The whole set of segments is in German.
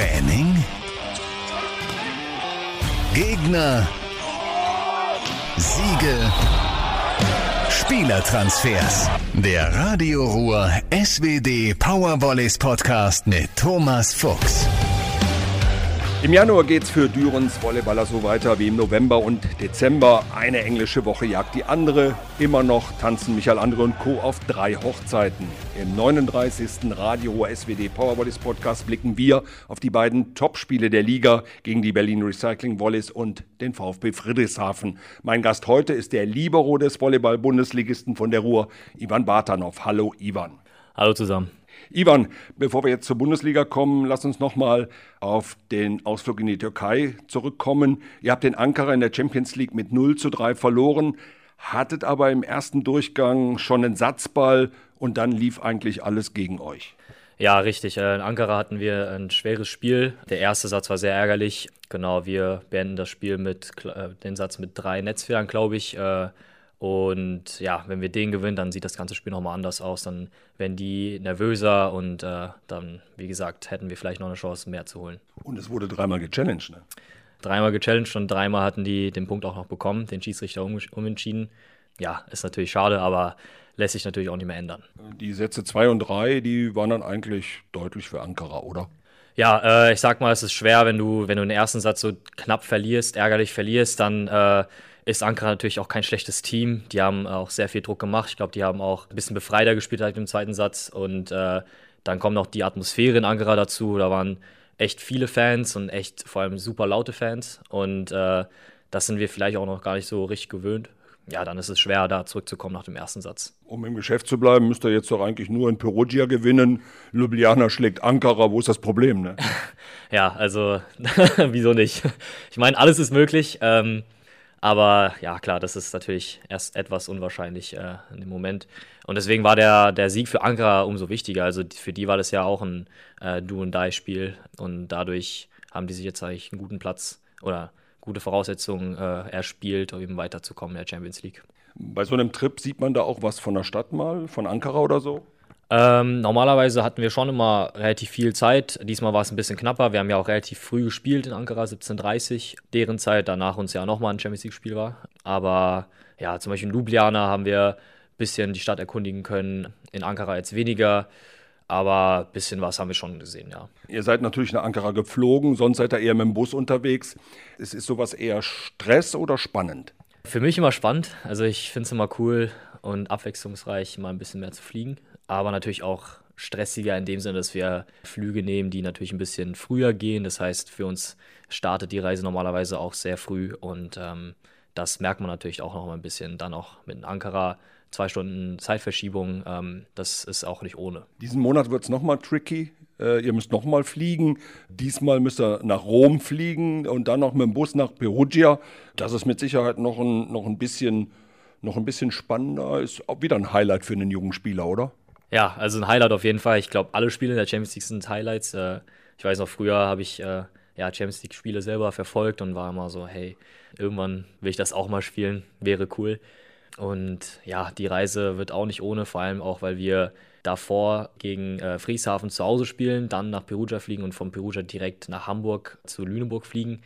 Training? Gegner? Siege? Spielertransfers. Der Radio Ruhr SWD Powervolleys Podcast mit Thomas Fuchs. Im Januar geht's für Dürens Volleyballer so weiter wie im November und Dezember. Eine englische Woche jagt die andere. Immer noch tanzen Michael Andre und Co. auf drei Hochzeiten. Im 39. Radio SWD Powervolleys Podcast blicken wir auf die beiden Topspiele der Liga gegen die Berlin Recycling Volleys und den VfB Friedrichshafen. Mein Gast heute ist der Libero des Volleyball-Bundesligisten von der Ruhr, Ivan Bartanov. Hallo Ivan. Hallo zusammen. Ivan, bevor wir jetzt zur Bundesliga kommen, lass uns nochmal auf den Ausflug in die Türkei zurückkommen. Ihr habt den Ankara in der Champions League mit 0 zu 3 verloren, hattet aber im ersten Durchgang schon einen Satzball und dann lief eigentlich alles gegen euch. Ja, richtig. Äh, in Ankara hatten wir ein schweres Spiel. Der erste Satz war sehr ärgerlich. Genau, wir beenden das Spiel mit äh, den Satz mit drei Netzfehlern, glaube ich. Äh, und ja, wenn wir den gewinnen, dann sieht das ganze Spiel nochmal anders aus. Dann werden die nervöser und äh, dann, wie gesagt, hätten wir vielleicht noch eine Chance, mehr zu holen. Und es wurde dreimal gechallenged, ne? Dreimal gechallenged und dreimal hatten die den Punkt auch noch bekommen, den Schiedsrichter um, umentschieden. Ja, ist natürlich schade, aber lässt sich natürlich auch nicht mehr ändern. Die Sätze 2 und 3, die waren dann eigentlich deutlich für Ankara, oder? Ja, äh, ich sag mal, es ist schwer, wenn du, wenn du den ersten Satz so knapp verlierst, ärgerlich verlierst, dann äh, ist Ankara natürlich auch kein schlechtes Team. Die haben auch sehr viel Druck gemacht. Ich glaube, die haben auch ein bisschen befreiter gespielt halt im zweiten Satz. Und äh, dann kommt noch die Atmosphäre in Ankara dazu. Da waren echt viele Fans und echt vor allem super laute Fans. Und äh, das sind wir vielleicht auch noch gar nicht so richtig gewöhnt. Ja, dann ist es schwer, da zurückzukommen nach dem ersten Satz. Um im Geschäft zu bleiben, müsst ihr jetzt doch eigentlich nur in Perugia gewinnen. Ljubljana schlägt Ankara. Wo ist das Problem? Ne? ja, also wieso nicht? Ich meine, alles ist möglich. Ähm, aber ja, klar, das ist natürlich erst etwas unwahrscheinlich äh, dem Moment. Und deswegen war der, der Sieg für Ankara umso wichtiger. Also für die war das ja auch ein äh, Do-and-Die-Spiel. Und dadurch haben die sich jetzt eigentlich einen guten Platz oder gute Voraussetzungen äh, erspielt, um eben weiterzukommen in der Champions League. Bei so einem Trip sieht man da auch was von der Stadt mal, von Ankara oder so? Ähm, normalerweise hatten wir schon immer relativ viel Zeit. Diesmal war es ein bisschen knapper. Wir haben ja auch relativ früh gespielt in Ankara, 17.30 deren Zeit, danach uns ja nochmal ein Champions League-Spiel war. Aber ja, zum Beispiel in Ljubljana haben wir ein bisschen die Stadt erkundigen können. In Ankara jetzt weniger. Aber ein bisschen was haben wir schon gesehen, ja. Ihr seid natürlich nach Ankara geflogen, sonst seid ihr eher mit dem Bus unterwegs. Ist, ist sowas eher Stress oder spannend? Für mich immer spannend. Also ich finde es immer cool und abwechslungsreich, mal ein bisschen mehr zu fliegen aber natürlich auch stressiger in dem Sinne, dass wir Flüge nehmen, die natürlich ein bisschen früher gehen. Das heißt, für uns startet die Reise normalerweise auch sehr früh und ähm, das merkt man natürlich auch noch mal ein bisschen. Dann auch mit Ankara zwei Stunden Zeitverschiebung, ähm, das ist auch nicht ohne. Diesen Monat wird es nochmal tricky. Äh, ihr müsst nochmal fliegen. Diesmal müsst ihr nach Rom fliegen und dann noch mit dem Bus nach Perugia. Das ist mit Sicherheit noch ein, noch ein bisschen noch ein bisschen spannender. Ist auch wieder ein Highlight für einen jungen Spieler, oder? Ja, also ein Highlight auf jeden Fall. Ich glaube, alle Spiele in der Champions League sind Highlights. Äh, ich weiß noch, früher habe ich äh, ja, Champions League-Spiele selber verfolgt und war immer so, hey, irgendwann will ich das auch mal spielen, wäre cool. Und ja, die Reise wird auch nicht ohne, vor allem auch, weil wir davor gegen äh, Frieshafen zu Hause spielen, dann nach Perugia fliegen und von Perugia direkt nach Hamburg zu Lüneburg fliegen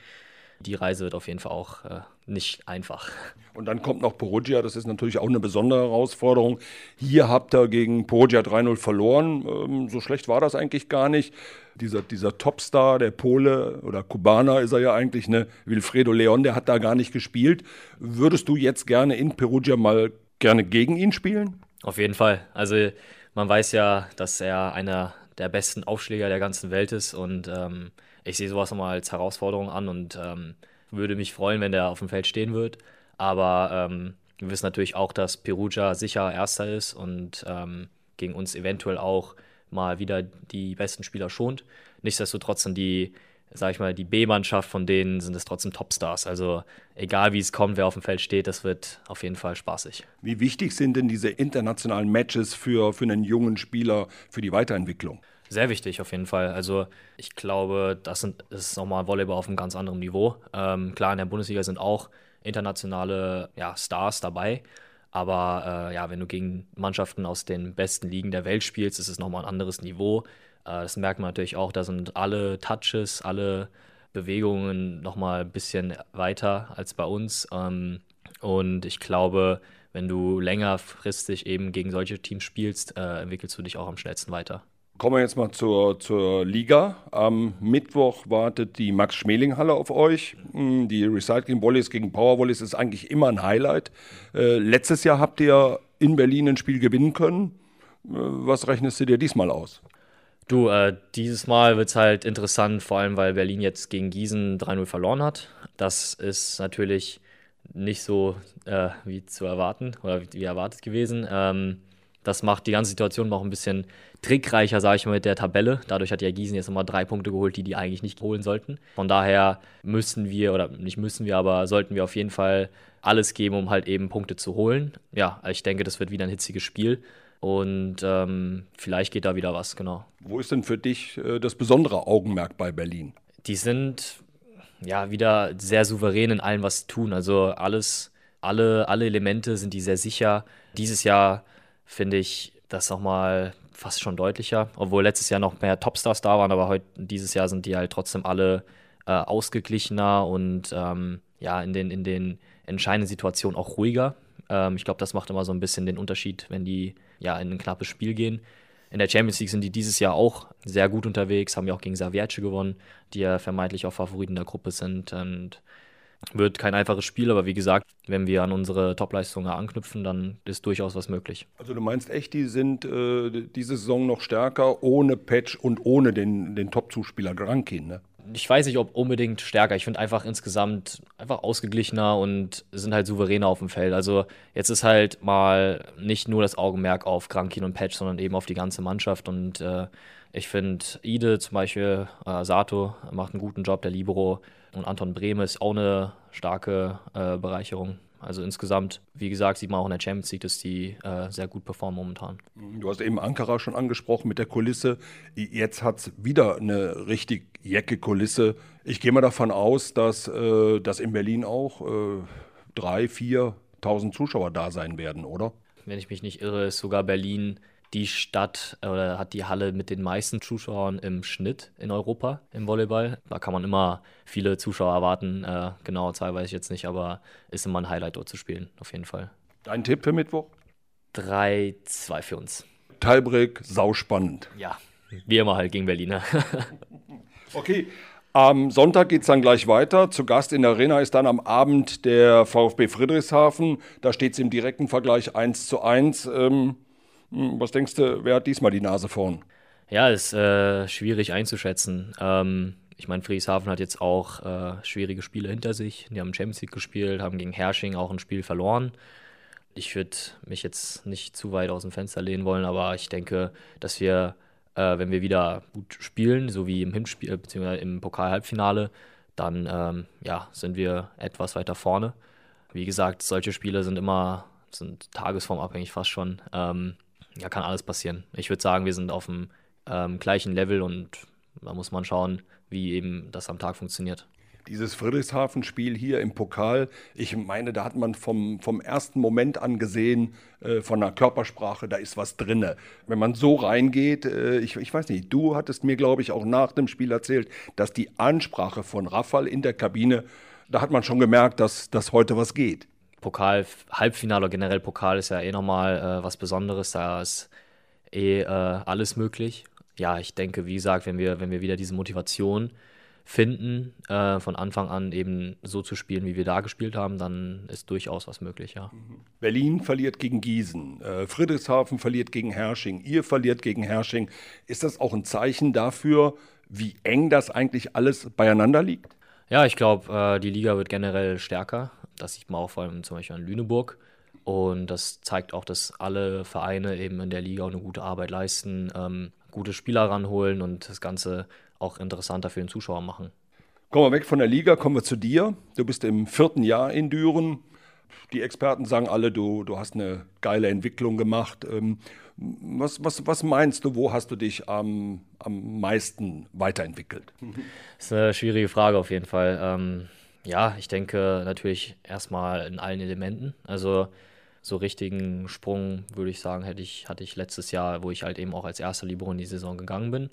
die Reise wird auf jeden Fall auch äh, nicht einfach. Und dann kommt noch Perugia, das ist natürlich auch eine besondere Herausforderung. Hier habt ihr gegen Perugia 3-0 verloren. Ähm, so schlecht war das eigentlich gar nicht. Dieser, dieser Topstar, der Pole oder Kubaner ist er ja eigentlich, ne? Wilfredo Leon, der hat da gar nicht gespielt. Würdest du jetzt gerne in Perugia mal gerne gegen ihn spielen? Auf jeden Fall. Also man weiß ja, dass er einer der besten Aufschläger der ganzen Welt ist und ähm, ich sehe sowas nochmal als Herausforderung an und ähm, würde mich freuen, wenn der auf dem Feld stehen wird. Aber ähm, wir wissen natürlich auch, dass Perugia sicher Erster ist und ähm, gegen uns eventuell auch mal wieder die besten Spieler schont. Nichtsdestotrotz sind die, sag ich mal, die B-Mannschaft von denen sind es trotzdem Topstars. Also egal wie es kommt, wer auf dem Feld steht, das wird auf jeden Fall spaßig. Wie wichtig sind denn diese internationalen Matches für, für einen jungen Spieler, für die Weiterentwicklung? Sehr wichtig auf jeden Fall. Also ich glaube, das, sind, das ist nochmal Volleyball auf einem ganz anderen Niveau. Ähm, klar, in der Bundesliga sind auch internationale ja, Stars dabei. Aber äh, ja, wenn du gegen Mannschaften aus den besten Ligen der Welt spielst, ist es nochmal ein anderes Niveau. Äh, das merkt man natürlich auch, da sind alle Touches, alle Bewegungen nochmal ein bisschen weiter als bei uns. Ähm, und ich glaube, wenn du längerfristig eben gegen solche Teams spielst, äh, entwickelst du dich auch am schnellsten weiter. Kommen wir jetzt mal zur, zur Liga. Am Mittwoch wartet die Max-Schmeling-Halle auf euch. Hm, die Recycling Volleys gegen Power Volleys ist eigentlich immer ein Highlight. Äh, letztes Jahr habt ihr in Berlin ein Spiel gewinnen können. Äh, was rechnest du dir diesmal aus? Du, äh, dieses Mal wird es halt interessant, vor allem weil Berlin jetzt gegen Gießen 3-0 verloren hat. Das ist natürlich nicht so äh, wie zu erwarten oder wie erwartet gewesen. Ähm, das macht die ganze Situation noch ein bisschen trickreicher, sage ich mal, mit der Tabelle. Dadurch hat ja Gießen jetzt nochmal drei Punkte geholt, die die eigentlich nicht holen sollten. Von daher müssen wir, oder nicht müssen wir, aber sollten wir auf jeden Fall alles geben, um halt eben Punkte zu holen. Ja, ich denke, das wird wieder ein hitziges Spiel. Und ähm, vielleicht geht da wieder was, genau. Wo ist denn für dich äh, das besondere Augenmerk bei Berlin? Die sind ja wieder sehr souverän in allem, was sie tun. Also alles, alle, alle Elemente sind die sehr sicher. Dieses Jahr finde ich das nochmal fast schon deutlicher, obwohl letztes Jahr noch mehr Topstars da waren, aber heute, dieses Jahr sind die halt trotzdem alle äh, ausgeglichener und ähm, ja, in den, in den entscheidenden Situationen auch ruhiger. Ähm, ich glaube, das macht immer so ein bisschen den Unterschied, wenn die ja in ein knappes Spiel gehen. In der Champions League sind die dieses Jahr auch sehr gut unterwegs, haben ja auch gegen Savierce gewonnen, die ja vermeintlich auch Favoriten der Gruppe sind. Und wird kein einfaches Spiel, aber wie gesagt, wenn wir an unsere Topleistungen anknüpfen, dann ist durchaus was möglich. Also du meinst echt, die sind äh, diese Saison noch stärker ohne Patch und ohne den, den Top-Zuspieler Grankin, ne? Ich weiß nicht, ob unbedingt stärker. Ich finde einfach insgesamt einfach ausgeglichener und sind halt souveräner auf dem Feld. Also jetzt ist halt mal nicht nur das Augenmerk auf Grankin und Patch, sondern eben auf die ganze Mannschaft und äh, ich finde, Ide zum Beispiel, äh, Sato macht einen guten Job, der Libero und Anton Brehme ist auch eine starke äh, Bereicherung. Also insgesamt, wie gesagt, sieht man auch in der Champions League, dass die äh, sehr gut performen momentan. Du hast eben Ankara schon angesprochen mit der Kulisse. Jetzt hat es wieder eine richtig jecke Kulisse. Ich gehe mal davon aus, dass, äh, dass in Berlin auch äh, drei, 4.000 Zuschauer da sein werden, oder? Wenn ich mich nicht irre, ist sogar Berlin die Stadt äh, oder hat die Halle mit den meisten Zuschauern im Schnitt in Europa im Volleyball. Da kann man immer viele Zuschauer erwarten. Äh, genau, Zahl weiß ich jetzt nicht, aber ist immer ein Highlight dort zu spielen, auf jeden Fall. Dein Tipp für Mittwoch? 3-2 für uns. Teilbrick, sauspannend. Ja, wie immer halt gegen Berliner. okay. Am Sonntag geht es dann gleich weiter. Zu Gast in der Arena ist dann am Abend der VfB Friedrichshafen. Da steht es im direkten Vergleich 1 zu 1. Ähm, hm, was denkst du, wer hat diesmal die Nase vorn? Ja, ist äh, schwierig einzuschätzen. Ähm, ich meine, Friedrichshafen hat jetzt auch äh, schwierige Spiele hinter sich. Die haben Champions League gespielt, haben gegen Hersching auch ein Spiel verloren. Ich würde mich jetzt nicht zu weit aus dem Fenster lehnen wollen, aber ich denke, dass wir, äh, wenn wir wieder gut spielen, so wie im Hinspiel äh, bzw. im Pokal-Halbfinale, dann ähm, ja, sind wir etwas weiter vorne. Wie gesagt, solche Spiele sind immer sind tagesformabhängig fast schon. Ähm, ja, kann alles passieren. Ich würde sagen, wir sind auf dem ähm, gleichen Level und da muss man schauen, wie eben das am Tag funktioniert. Dieses Friedrichshafen-Spiel hier im Pokal, ich meine, da hat man vom, vom ersten Moment an gesehen, äh, von der Körpersprache, da ist was drin. Wenn man so reingeht, äh, ich, ich weiß nicht, du hattest mir, glaube ich, auch nach dem Spiel erzählt, dass die Ansprache von Raffal in der Kabine, da hat man schon gemerkt, dass, dass heute was geht. Pokal, Halbfinale oder generell Pokal ist ja eh nochmal äh, was Besonderes. Da ist eh äh, alles möglich. Ja, ich denke, wie gesagt, wenn wir, wenn wir wieder diese Motivation finden, äh, von Anfang an eben so zu spielen, wie wir da gespielt haben, dann ist durchaus was möglich, ja. Mhm. Berlin verliert gegen Gießen, äh, Friedrichshafen verliert gegen Hersching, ihr verliert gegen Hersching. Ist das auch ein Zeichen dafür, wie eng das eigentlich alles beieinander liegt? Ja, ich glaube, äh, die Liga wird generell stärker. Das sieht man auch vor allem zum Beispiel an Lüneburg. Und das zeigt auch, dass alle Vereine eben in der Liga auch eine gute Arbeit leisten, ähm, gute Spieler ranholen und das Ganze auch interessanter für den Zuschauer machen. Kommen wir weg von der Liga, kommen wir zu dir. Du bist im vierten Jahr in Düren. Die Experten sagen alle, du, du hast eine geile Entwicklung gemacht. Ähm, was, was, was meinst du, wo hast du dich am, am meisten weiterentwickelt? Das ist eine schwierige Frage auf jeden Fall. Ähm, ja, ich denke natürlich erstmal in allen Elementen. Also so richtigen Sprung, würde ich sagen, hätte ich, hatte ich letztes Jahr, wo ich halt eben auch als erster Libero in die Saison gegangen bin.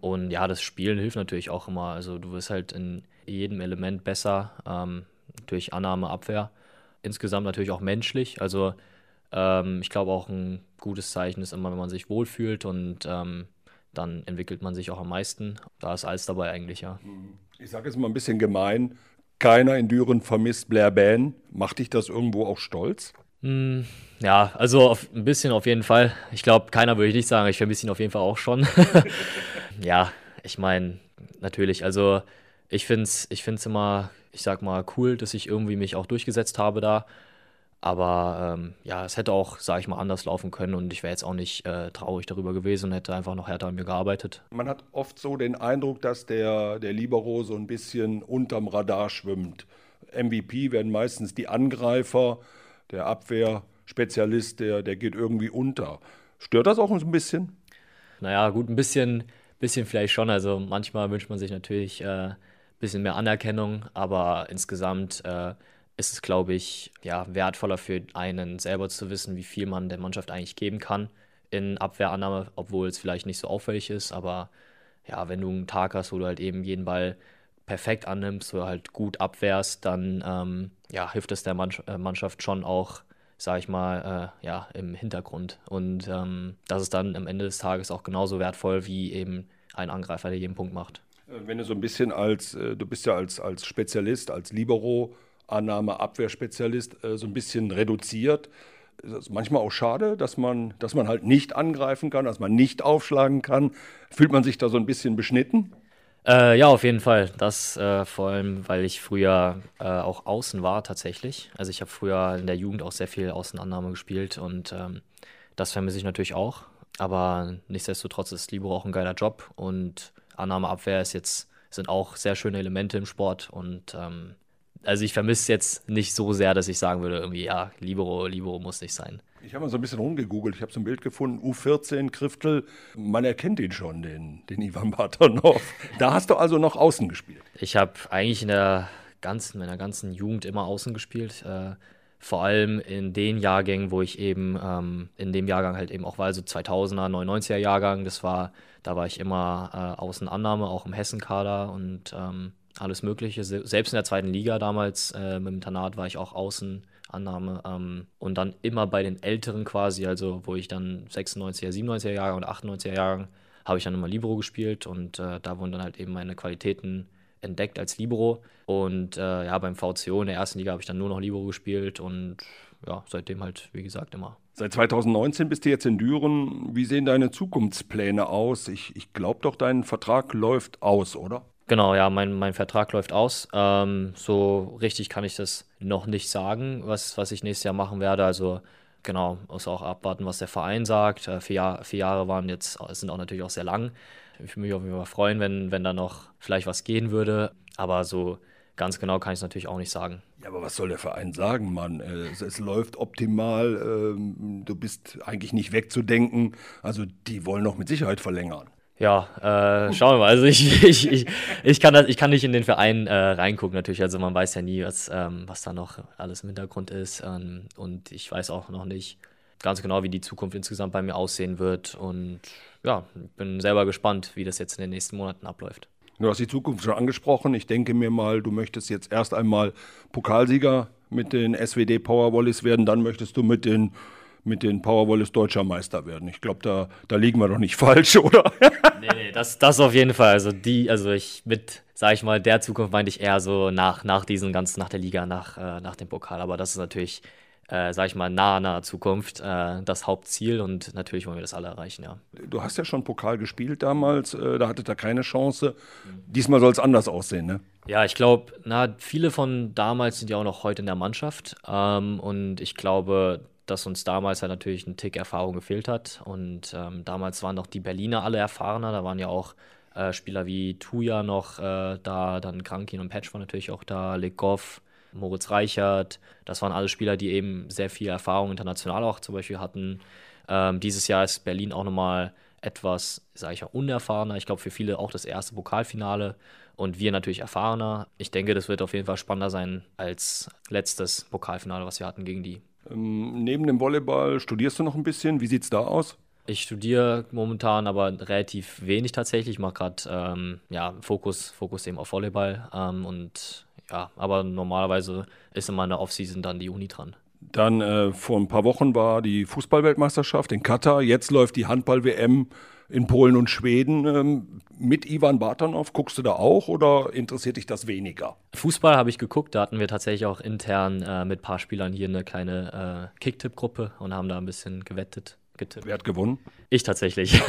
Und ja, das Spielen hilft natürlich auch immer. Also du wirst halt in jedem Element besser, ähm, durch Annahme, Abwehr. Insgesamt natürlich auch menschlich. Also ähm, ich glaube auch ein gutes Zeichen ist immer, wenn man sich wohlfühlt und ähm, dann entwickelt man sich auch am meisten. Da ist alles dabei eigentlich, ja. Ich sage jetzt mal ein bisschen gemein, keiner in Düren vermisst Blair Ban. Macht dich das irgendwo auch stolz? Mm, ja, also auf, ein bisschen auf jeden Fall. Ich glaube, keiner würde ich nicht sagen, ich vermisse ihn auf jeden Fall auch schon. ja, ich meine, natürlich, also ich finde es ich find's immer, ich sag mal, cool, dass ich irgendwie mich auch durchgesetzt habe da. Aber ähm, ja, es hätte auch, sage ich mal, anders laufen können und ich wäre jetzt auch nicht äh, traurig darüber gewesen und hätte einfach noch härter an mir gearbeitet. Man hat oft so den Eindruck, dass der, der Libero so ein bisschen unterm Radar schwimmt. MVP werden meistens die Angreifer, der Abwehrspezialist, der, der geht irgendwie unter. Stört das auch ein bisschen? Naja, gut, ein bisschen, bisschen vielleicht schon. Also manchmal wünscht man sich natürlich ein äh, bisschen mehr Anerkennung, aber insgesamt äh, ist es, glaube ich, ja, wertvoller für einen selber zu wissen, wie viel man der Mannschaft eigentlich geben kann in Abwehrannahme, obwohl es vielleicht nicht so auffällig ist. Aber ja, wenn du einen Tag hast, wo du halt eben jeden Ball perfekt annimmst oder halt gut abwehrst, dann ähm, ja, hilft es der äh, Mannschaft schon auch, sage ich mal, äh, ja, im Hintergrund. Und ähm, das ist dann am Ende des Tages auch genauso wertvoll wie eben ein Angreifer, der jeden Punkt macht. Äh, wenn du so ein bisschen als, äh, du bist ja als, als Spezialist, als Libero Annahme-Abwehrspezialist äh, so ein bisschen reduziert. Es ist manchmal auch schade, dass man, dass man halt nicht angreifen kann, dass man nicht aufschlagen kann. Fühlt man sich da so ein bisschen beschnitten? Äh, ja, auf jeden Fall. Das äh, vor allem, weil ich früher äh, auch außen war tatsächlich. Also ich habe früher in der Jugend auch sehr viel Außenannahme gespielt und ähm, das vermisse ich natürlich auch. Aber nichtsdestotrotz ist Libero auch ein geiler Job und Annahme-Abwehr ist jetzt, sind auch sehr schöne Elemente im Sport und ähm, also ich vermisse jetzt nicht so sehr, dass ich sagen würde, irgendwie, ja, Libero, Libero muss nicht sein. Ich habe mal so ein bisschen rumgegoogelt. Ich habe so ein Bild gefunden, U14, Kriftel. Man erkennt ihn schon, den, den Ivan Batanov. Da hast du also noch außen gespielt. Ich habe eigentlich in der ganzen, meiner ganzen Jugend immer außen gespielt. Äh, vor allem in den Jahrgängen, wo ich eben ähm, in dem Jahrgang halt eben auch war, also 2000er, 99er Jahrgang, das war, da war ich immer äh, Außenannahme, auch im Hessenkader und ähm, alles Mögliche. Selbst in der zweiten Liga damals äh, mit dem Internat war ich auch Außenannahme. Ähm, und dann immer bei den Älteren quasi, also wo ich dann 96er, 97er Jahre und 98er Jahre, habe ich dann immer Libero gespielt und äh, da wurden dann halt eben meine Qualitäten entdeckt als Libero. Und äh, ja, beim VCO in der ersten Liga habe ich dann nur noch Libero gespielt und ja, seitdem halt, wie gesagt, immer. Seit 2019 bist du jetzt in Düren. Wie sehen deine Zukunftspläne aus? Ich, ich glaube doch, dein Vertrag läuft aus, oder? Genau, ja, mein, mein Vertrag läuft aus. Ähm, so richtig kann ich das noch nicht sagen, was, was ich nächstes Jahr machen werde. Also genau, muss auch abwarten, was der Verein sagt. Äh, vier, vier Jahre waren jetzt, sind auch natürlich auch sehr lang. Ich würde mich auf jeden Fall freuen, wenn, wenn da noch vielleicht was gehen würde. Aber so ganz genau kann ich es natürlich auch nicht sagen. Ja, aber was soll der Verein sagen, Mann? Äh, es, es läuft optimal. Ähm, du bist eigentlich nicht wegzudenken. Also die wollen noch mit Sicherheit verlängern. Ja, äh, schauen wir mal. Also ich, ich, ich, ich, kann das, ich kann nicht in den Verein äh, reingucken natürlich. Also man weiß ja nie, was, ähm, was da noch alles im Hintergrund ist. Ähm, und ich weiß auch noch nicht ganz genau, wie die Zukunft insgesamt bei mir aussehen wird. Und ja, bin selber gespannt, wie das jetzt in den nächsten Monaten abläuft. Du hast die Zukunft schon angesprochen. Ich denke mir mal, du möchtest jetzt erst einmal Pokalsieger mit den SWD Powerwallis werden, dann möchtest du mit den mit den Powerwallis deutscher Meister werden. Ich glaube, da, da liegen wir doch nicht falsch, oder? nee, nee, das, das auf jeden Fall. Also die, also ich mit, sag ich mal, der Zukunft meinte ich eher so nach, nach diesen ganzen, nach der Liga, nach, äh, nach dem Pokal. Aber das ist natürlich, äh, sag ich mal, nahe, nahe Zukunft äh, das Hauptziel und natürlich wollen wir das alle erreichen, ja. Du hast ja schon Pokal gespielt damals, äh, da hattet ihr keine Chance. Diesmal soll es anders aussehen, ne? Ja, ich glaube, viele von damals sind ja auch noch heute in der Mannschaft. Ähm, und ich glaube, dass uns damals halt natürlich ein Tick Erfahrung gefehlt hat. Und ähm, damals waren doch die Berliner alle erfahrener. Da waren ja auch äh, Spieler wie Tuja noch äh, da, dann Krankin und Patch waren natürlich auch da, Legoff, Moritz Reichert. Das waren alle Spieler, die eben sehr viel Erfahrung international auch zum Beispiel hatten. Ähm, dieses Jahr ist Berlin auch nochmal etwas, sage ich mal, unerfahrener. Ich glaube, für viele auch das erste Pokalfinale und wir natürlich erfahrener. Ich denke, das wird auf jeden Fall spannender sein als letztes Pokalfinale, was wir hatten gegen die ähm, neben dem Volleyball studierst du noch ein bisschen. Wie sieht es da aus? Ich studiere momentan aber relativ wenig tatsächlich. Ich mache gerade ähm, ja, Fokus, Fokus eben auf Volleyball. Ähm, und ja, aber normalerweise ist in der Offseason dann die Uni dran. Dann äh, vor ein paar Wochen war die Fußballweltmeisterschaft in Katar. Jetzt läuft die Handball-WM in Polen und Schweden. Ähm, mit Ivan Bartanov guckst du da auch oder interessiert dich das weniger? Fußball habe ich geguckt. Da hatten wir tatsächlich auch intern äh, mit ein paar Spielern hier eine kleine äh, Kicktipp-Gruppe und haben da ein bisschen gewettet. Getippt. Wer hat gewonnen? Ich tatsächlich.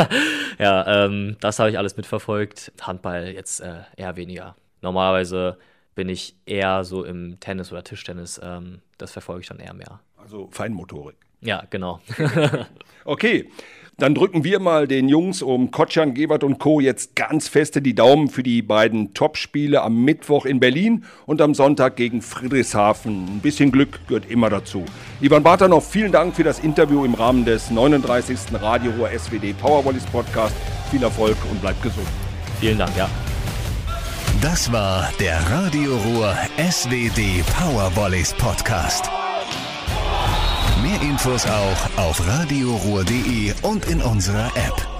ja, ähm, das habe ich alles mitverfolgt. Handball jetzt äh, eher weniger. Normalerweise bin ich eher so im Tennis oder Tischtennis. Ähm, das verfolge ich dann eher mehr. Also Feinmotorik. Ja, genau. okay. Dann drücken wir mal den Jungs um Kotschan, Gebert und Co. jetzt ganz feste die Daumen für die beiden Topspiele am Mittwoch in Berlin und am Sonntag gegen Friedrichshafen. Ein bisschen Glück gehört immer dazu. Ivan Bartanov, vielen Dank für das Interview im Rahmen des 39. Radio Ruhr SWD Powerwallis Podcast. Viel Erfolg und bleibt gesund. Vielen Dank, ja. Das war der Radio Ruhr SWD Powervolleys Podcast. Mehr Infos auch auf radioruhr.de und in unserer App.